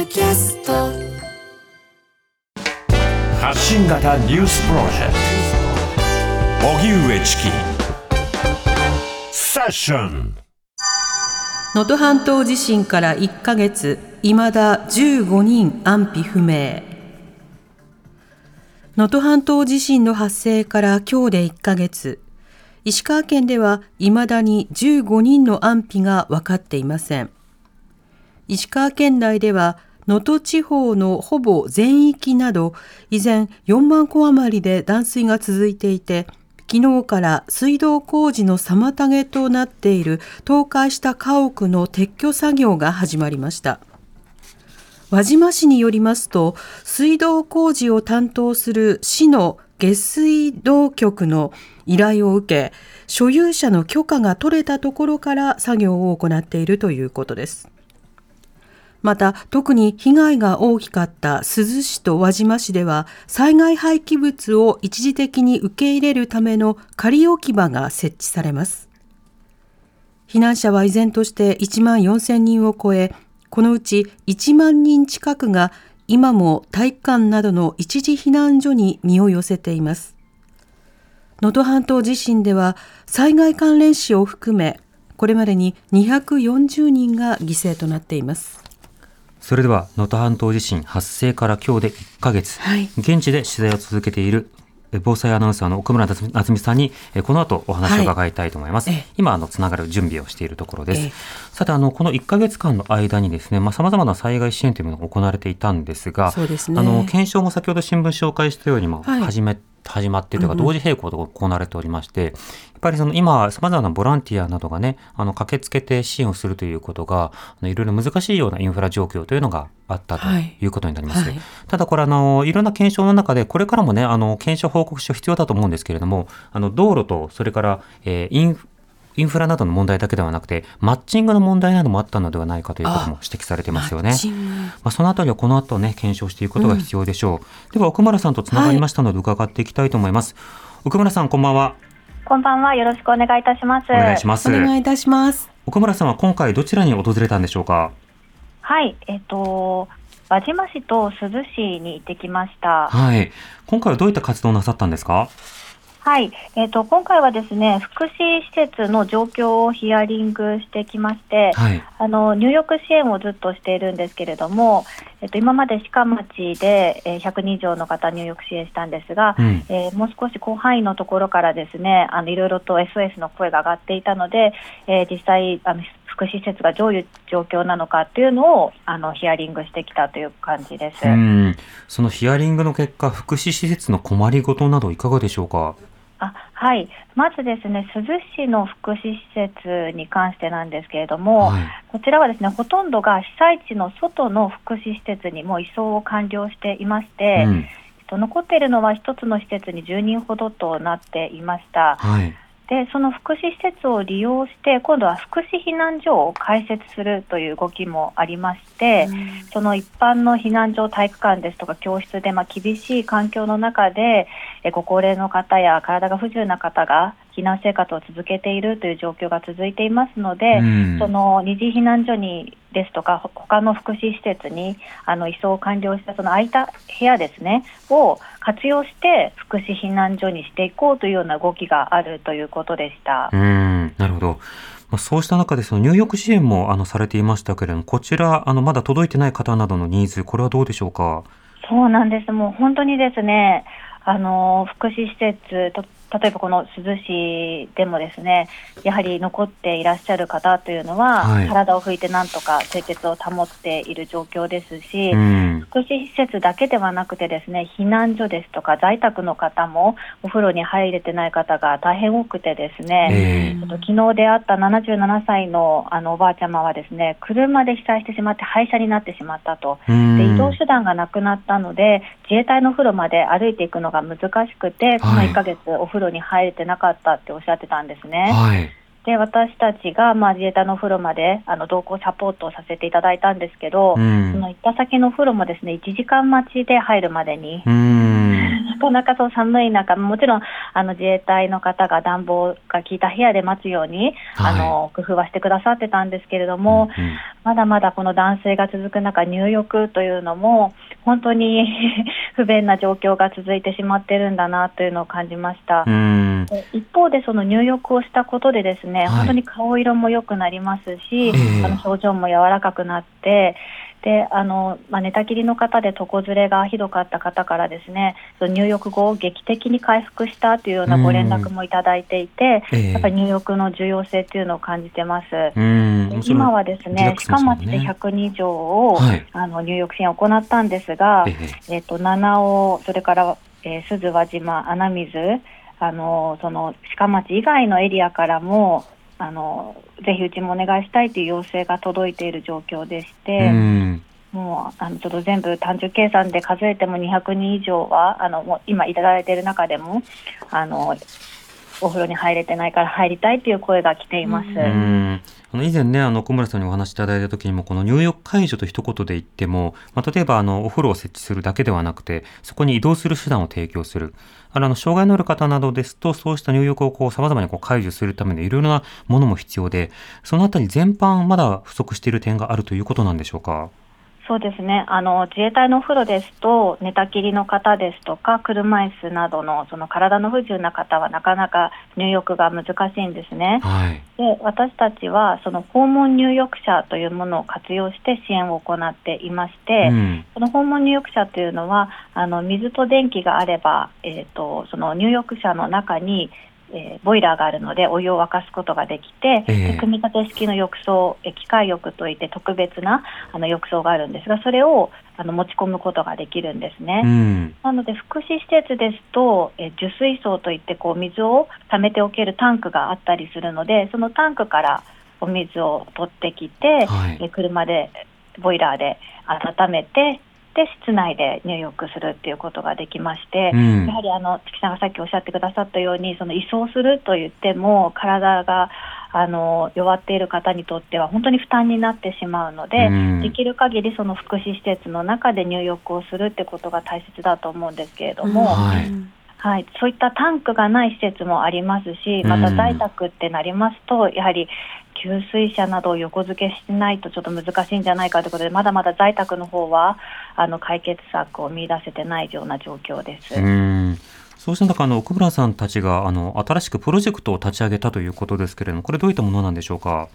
ドキャスト。発信型ニュースプロジェクト。荻上チキ。セッション。能登半島地震から1ヶ月。いまだ15人安否不明。能登半島地震の発生から今日で1ヶ月。石川県ではいまだに15人の安否が分かっていません。石川県内では能登地方のほぼ全域など依然4万戸余りで断水が続いていて昨日から水道工事の妨げとなっている倒壊した家屋の撤去作業が始まりました。輪島市によりますと水道工事を担当する市の下水道局の依頼を受け所有者の許可が取れたところから作業を行っているということです。また特に被害が大きかった珠洲市と輪島市では災害廃棄物を一時的に受け入れるための仮置き場が設置されます。避難者は依然として1万4000人を超えこのうち1万人近くが今も体育館などの一時避難所に身を寄せています。能登半島地震では災害関連死を含めこれまでに240人が犠牲となっています。それでは能登半島地震発生から今日で1ヶ月、はい。現地で取材を続けているえ防災アナウンサーの奥村夏美さんにえこの後お話を伺いたいと思います。はいええ。今あのつながる準備をしているところです。ええ。さてあのこの1ヶ月間の間にですね、まあ様々な災害支援というものが行われていたんですが、そうですね。あの検証も先ほど新聞紹介したようにもはい。始め、始まってというか同時並行で行われておりまして、やっぱりその今様々なボランティアなどがね、あの駆けつけて支援をするということが、あのいろいろ難しいようなインフラ状況というのがあったとはい。いうことになります。はい。ただこれあの、いろんな検証の中で、これからもね、あの、検証報告書必要だと思うんですけれども、あの、道路と、それから、えーインフ、インフラなどの問題だけではなくて、マッチングの問題などもあったのではないかということも指摘されてますよね。マッチングまあ、そのあたりはこの後ね、検証していくことが必要でしょう。では、奥村さんとつながりましたので、伺っていきたいと思います。奥村さん、こんばんは。こんばんは。よろしくお願いいたします。お願いします。お願いいたします奥村さんは今回どちらに訪れたんでしょうか？はい。えっ、と、輪島市と珠洲市に行ってきました。はい。今回はどういった活動をなさったんですか？はい。えっ、と、今回はですね、福祉施設の状況をヒアリングしてきまして、はい。あの、入浴支援をずっとしているんですけれども、えっ、と、今まで鹿町で、えー100人以上の方入浴支援したんですが、うん。えーもう少し広範囲のところからですね、あのいろいろと SOS の声が上がっていたので、えー実際あの福祉施設がどういう状況なのかっていうのをあのヒアリングしてきたという感じです。うん。そのヒアリングの結果、福祉施設の困りごとなどいかがでしょうか？あはい、まずですね、珠洲市の福祉施設に関してなんですけれども、はい。こちらはですね、ほとんどが被災地の外の福祉施設にもう移送を完了していまして、うん。えっと残っているのは一つの施設に10人ほどとなっていました。はい。でその福祉施設を利用して今度は福祉避難所を開設するという動きもありまして、その一般の避難所体育館ですとか教室で、まあ、厳しい環境の中でえご高齢の方や体が不自由な方が避難生活を続けているという状況が続いていますので、うん。その二次避難所にですとかほ他の福祉施設にあの移送を完了したその空いた部屋ですねを活用して福祉避難所にしていこうというような動きがあるということでした。うん。なるほど。まあ、そうした中で、その入浴支援もあのされていましたけれども、こちら、あの、まだ届いてない方などのニーズ、これはどうでしょうか？そうなんです。もう本当にですね、あの福祉施設と例えばこの珠洲市でもですね、やはり残っていらっしゃる方というのは、はい体を拭いてなんとか清潔を保っている状況ですし、うん。福祉施設だけではなくてですね、避難所ですとか在宅の方もお風呂に入れてない方が大変多くてですね、えちょっと昨日出会った77歳のあのおばあちゃまはですね、車で被災してしまって廃車になってしまったと。えうん。で移動手段がなくなったので、自衛隊のお風呂まで歩いていくのが難しくて、この1ヶ月、お風呂に入れてなかったっておっしゃってたんですね。はい。で私たちが、まあ、自衛隊のお風呂まであの同行サポートをさせていただいたんですけど、うんその行った先のお風呂もですね1時間待ちで入るまでにうーん。なかなかそう寒い中、もちろんあの自衛隊の方が暖房が効いた部屋で待つように、はい。あの工夫はしてくださってたんですけれども、うんうん。まだまだこの断水が続く中、入浴というのも、本当に 不便な状況が続いてしまってるんだなというのを感じました。一方で、その入浴をしたことで、ですね、はい。本当に顔色も良くなりますし、ええ。あの表情も柔らかくなって、であのまあ、寝たきりの方で床ずれがひどかった方からですねその入浴後、劇的に回復したというようなご連絡もいただいていて、ええ。やっぱり入浴の重要性というのを感じてます。うん。で今はですね、鹿町で100人以上を、はい。あの入浴支援を行ったんですが、ええ。えっと七尾、それから、えー、鈴輪島、穴水、あのその鹿町以外のエリアからも、あのぜひうちもお願いしたいという要請が届いている状況でして、うん。もうあのちょっと全部単純計算で数えても200人以上は、あのもう今いただいている中でも、あのお風呂に入れてないから入りたいという声が来ています。うんあの以前ね、あの小村さんにお話しいただいた時にも、この入浴解除と一言で言っても、まあ、例えばあのお風呂を設置するだけではなくて、そこに移動する手段を提供する。あの障害のある方などですと、そうした入浴をこう様々にこう解除するためのいろいろなものも必要で、そのあたり全般まだ不足している点があるということなんでしょうか？そうですねあの自衛隊のお風呂ですと寝たきりの方ですとか車椅子などのその体の不自由な方はなかなか入浴が難しいんですね。はい。で私たちはその訪問入浴者というものを活用して支援を行っていまして、うん。その訪問入浴者というのはあの水と電気があれば、えー、とその入浴者の中に、えーボイラーがあるのでお湯を沸かすことができて、ええで組み立て式の浴槽えー機械浴といって特別なあの浴槽があるんですがそれをあの持ち込むことができるんですね。うん。なので福祉施設ですと、えー受水槽といってこう水を溜めておけるタンクがあったりするのでそのタンクからお水を取ってきて、はいえー車でボイラーで温めてで室内で入浴するっていうことができまして、うん。やはりあの月さんがさっきおっしゃってくださったようにその移送すると言っても体があの弱っている方にとっては本当に負担になってしまうので、うん。できる限りその福祉施設の中で入浴をするってことが大切だと思うんですけれども、はい。はい、そういったタンクがない施設もありますし、また在宅ってなりますと、やはり給水車などを横付けしないとちょっと難しいんじゃないかということで、まだまだ在宅の方はあの解決策を見出せてないような状況です。うんそうした中、あの奥村さんたちがあの新しくプロジェクトを立ち上げたということですけれども、これどういったものなんでしょうか？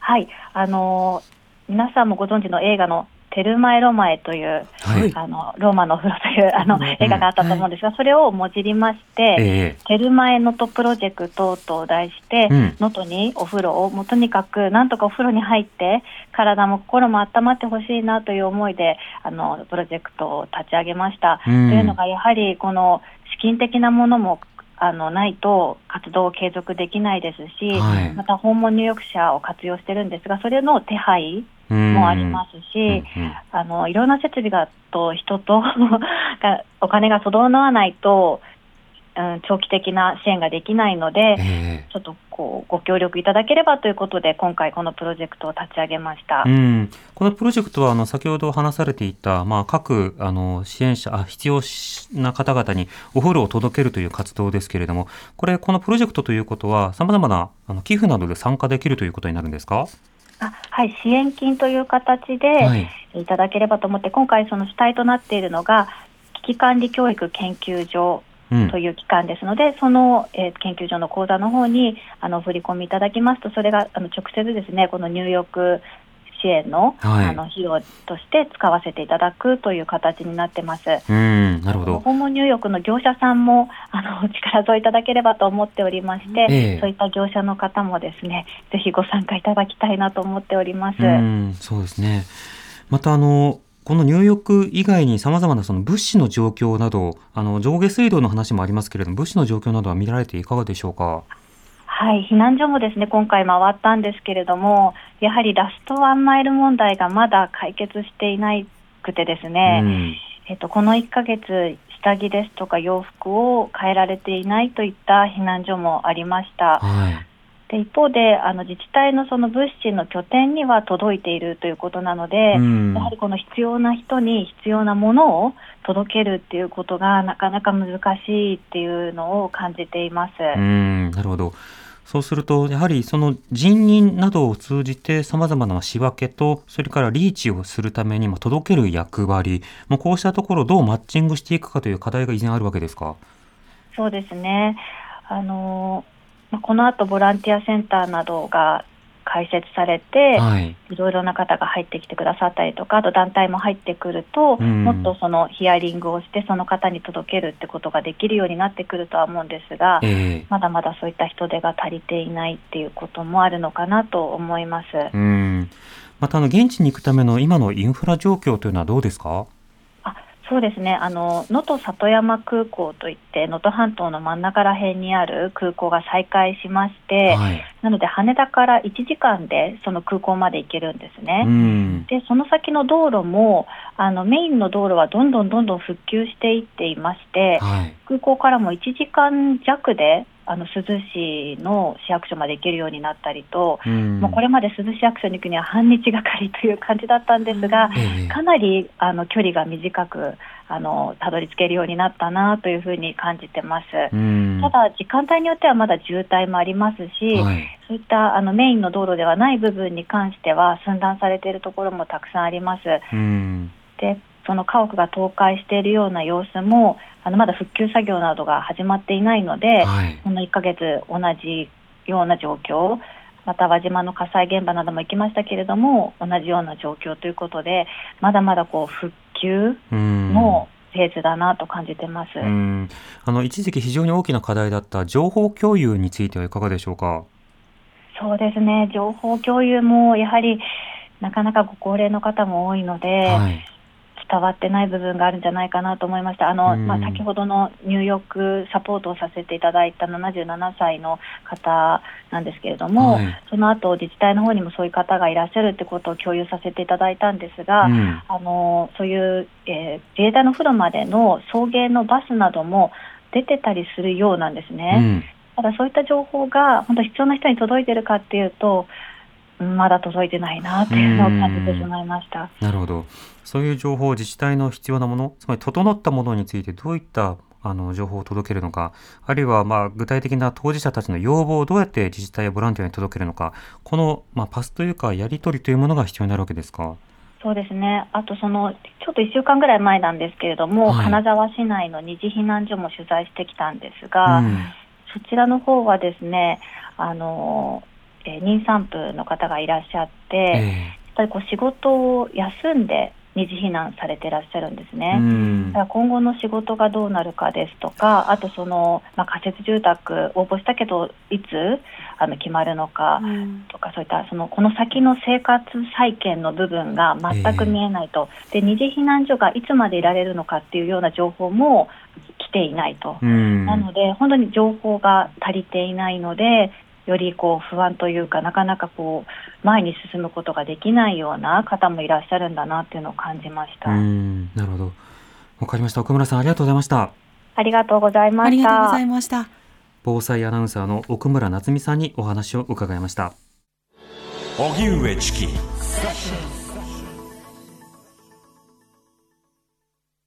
はい、あの皆さんもご存知の映画のテルマエ・ロマエという、はい。あのローマのお風呂というあのうん。映画があったと思うんですが、それをもじりまして、えテルマエノトプロジェクトと題して、うん。能登にお風呂をもうとにかくなんとかお風呂に入って体も心も温まってほしいなという思いであのプロジェクトを立ち上げました。うん。というのがやはりこの資金的なものもあのないと活動を継続できないですし、はい。また訪問入浴者を活用してるんですがそれの手配えもありますし、うんうんあのいろんな設備がと人とがお金が整わないと、うん、長期的な支援ができないので、えちょっとこうご協力いただければということで今回このプロジェクトを立ち上げました。えうん、このプロジェクトはあの先ほど話されていた、まあ、各あの支援者あ必要な方々にお風呂を届けるという活動ですけれどもこれこのプロジェクトということはさまざまなあの寄付などで参加できるということになるんですか？あはい、支援金という形ではい。いただければと思って、今回その主体となっているのが危機管理教育研究所うん。という機関ですので、その、えー研究所の口座の方にあの振り込みいただきますと、それがあの直接ですね、この入浴支援の,、はい。あの費用として使わせていただくという形になってます。うんなるほど。訪問入浴の業者さんもあの 力添えいただければと思っておりまして、ええ。そういった業者の方もですね、ぜひご参加いただきたいなと思っております。うんそうですね。またあのこの入浴以外にさまざまなその物資の状況などあの上下水道の話もありますけれども物資の状況などは見られていかがでしょうか？はい、避難所もですね今回回ったんですけれども、やはりラストワンマイル問題がまだ解決していなくてですね、うんえっと、この1ヶ月、下着ですとか洋服を変えられていないといった避難所もありました。はいで一方であの自治体のその物資の拠点には届いているということなので、うんやはりこの必要な人に必要なものを届けるっていうことがなかなか難しいっていうのを感じています。うん、なるほど。そうすると、やはりその人員などを通じて様々な仕分けと、それからリーチをするためにまあ届ける役割、もうこうしたところをどうマッチングしていくかという課題が依然あるわけですか？そうですね。あのまあこの後ボランティアセンターなどが開設されて、はい。いろいろな方が入ってきてくださったりとか、あと団体も入ってくると、うんもっとそのヒアリングをして、その方に届けるってことができるようになってくるとは思うんですが、ええまだまだそういった人手が足りていないっていうこともあるのかなと思います。うん。また、あの、現地に行くための今のインフラ状況というのはどうですか？あそうですね、あの能登里山空港といって、能登半島の真ん中ら辺にある空港が再開しまして、はい。なので羽田から1時間でその空港まで行けるんですね。うん。でその先の道路もあのメインの道路はどんどんどんどん復旧していっていましてはい。空港からも1時間弱であの珠洲市の市役所まで行けるようになったりと、うん。もうこれまで珠洲市役所に行くには半日がかりという感じだったんですが、ええかなりあの距離が短くあのたどり着けるようになったなというふうに感じてます。うん。ただ時間帯によってはまだ渋滞もありますし、はい。そういったあのメインの道路ではない部分に関しては寸断されているところもたくさんあります。うん。でその家屋が倒壊しているような様子もあのまだ復旧作業などが始まっていないので、はい。この1ヶ月同じような状況また輪島の火災現場なども行きましたけれども同じような状況ということでまだまだこう復旧うん。のフェーズだなと感じてます。うん。あの、一時期非常に大きな課題だった情報共有についてはいかがでしょうか？そうですね情報共有もやはりなかなかご高齢の方も多いので、はい。伝わってない部分があるんじゃないかなと思いました。あの、うんまあ、先ほどの入浴サポートをさせていただいた77歳の方なんですけれども、はいその後自治体の方にもそういう方がいらっしゃるってことを共有させていただいたんですが、うん。あのそういう、えー自衛隊の風呂までの送迎のバスなども出てたりするようなんですうね。ん。ただそういった情報が本当必要な人に届いてるかっていうと、うんまだ届いてないなっていうのを感じてしまいました。なるほど。そういう情報、自治体の必要なもの、つまり整ったものについてどういったあの情報を届けるのか、あるいはまあ具体的な当事者たちの要望をどうやって自治体やボランティアに届けるのか、このまあパスというかやり取りというものが必要になるわけですか？そうですね、あとそのちょっと1週間ぐらい前なんですけれども、はい。金沢市内の二次避難所も取材してきたんですが、うん。そちらの方はですね、あのえー妊産婦の方がいらっしゃって、やっえぱりこう仕事を休んで二次避難されていらっしゃるんですえね。うん。だから今後の仕事がどうなるかですとか、あとその、まあ、仮設住宅応募したけど、いつあの決まるのか、とかそういったそのこの先の生活再建の部分が全く見えないと、で二次避難所がいつまでいられるのかっていうような情報も来ていないと、うん。なので本当に情報が足りていないのでよりこう不安というかなかなかこう前に進むことができないような方もいらっしゃるんだなっていうのを感じました。うんなるほど。わかりました。奥村さんありがとうございました。ありがとうございまありした。がとうございました。防災アナウンサーの奥村夏美さんにお話を伺いました。荻上チキ